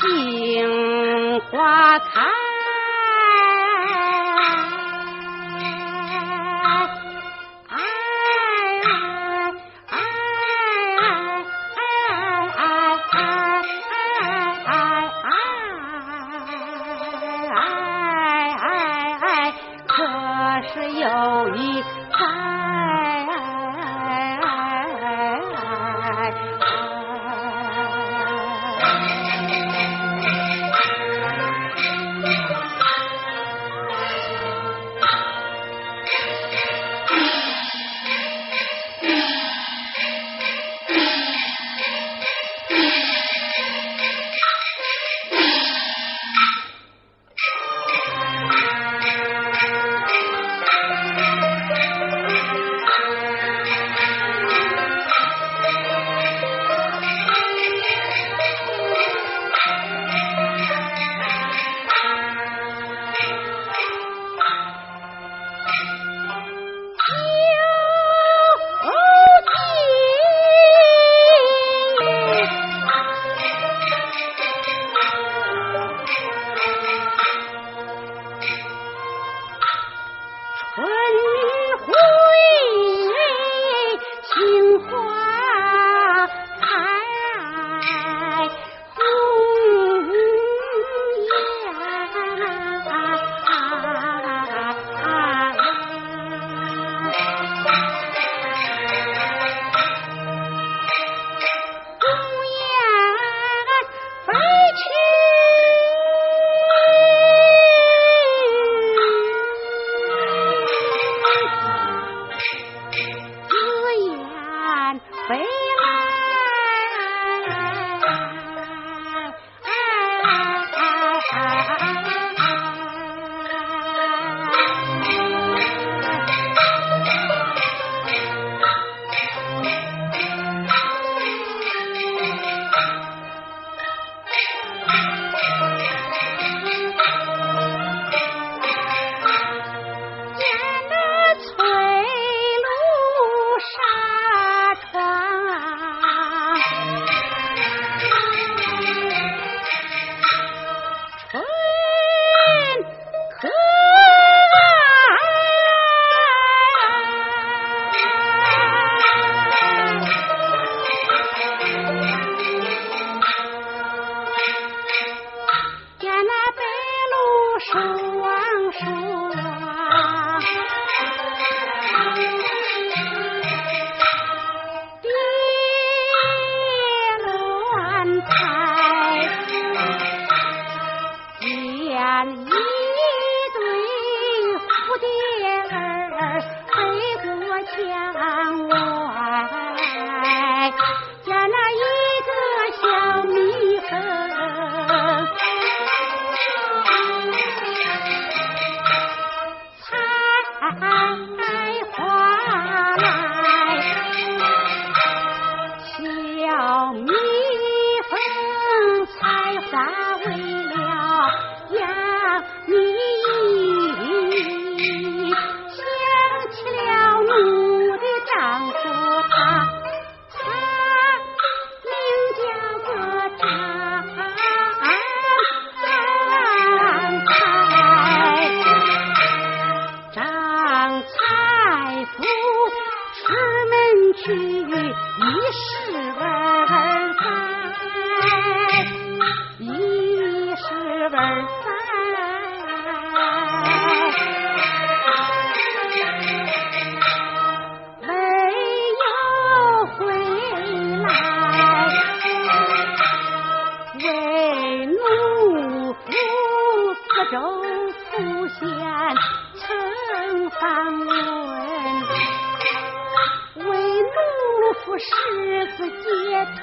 杏花开。有一。十二载一十二载没有回来为奴负责出现成方圆十字街头。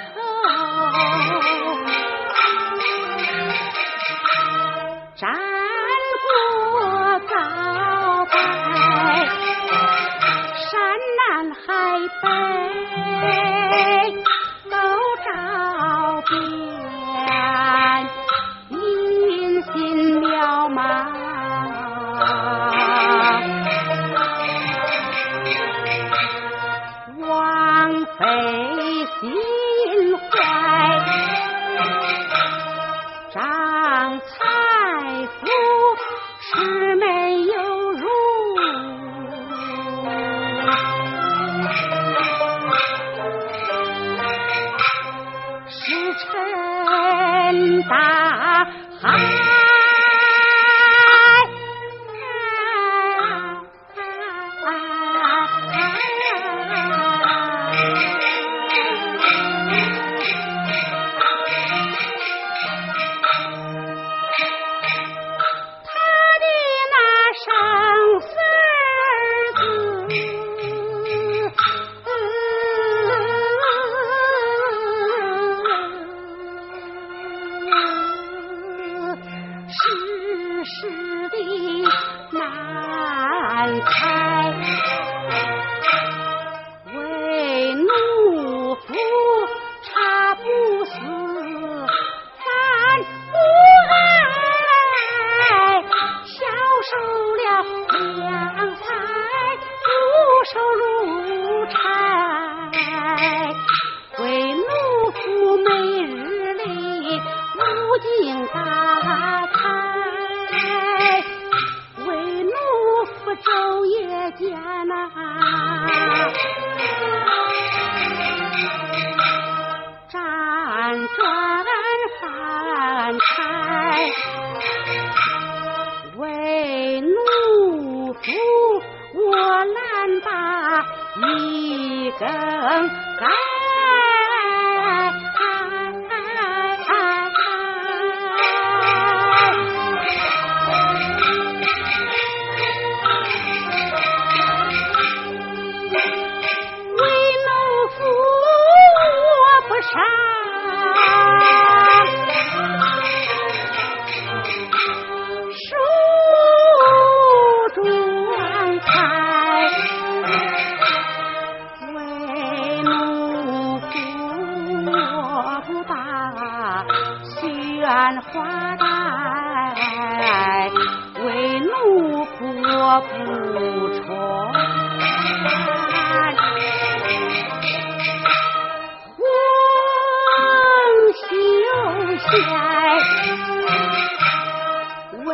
为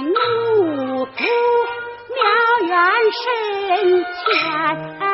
奴仆，庙院身前。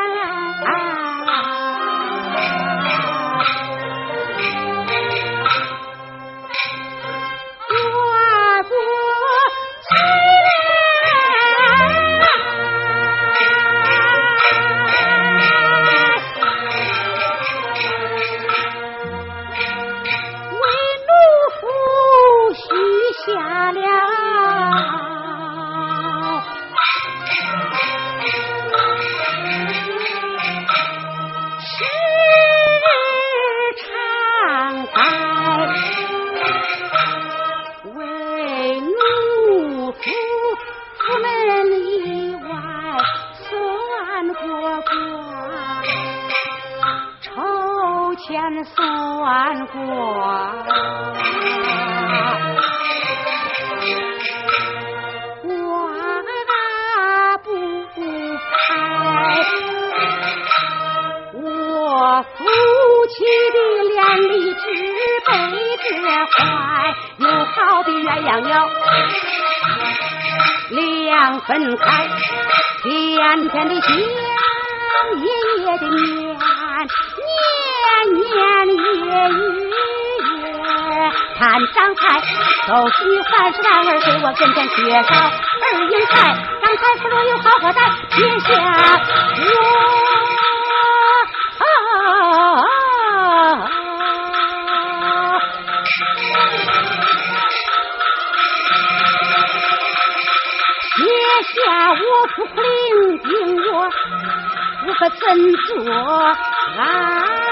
前算卦我不开我夫妻的脸里之悲只怀有好比鸳鸯鸟两分开甜甜的香甜甜的面年年月月看张彩，都是你凡事男儿给我跟前缺少二英才，张彩不如有好货在，别想我。下我不领定我，我可怎做啊？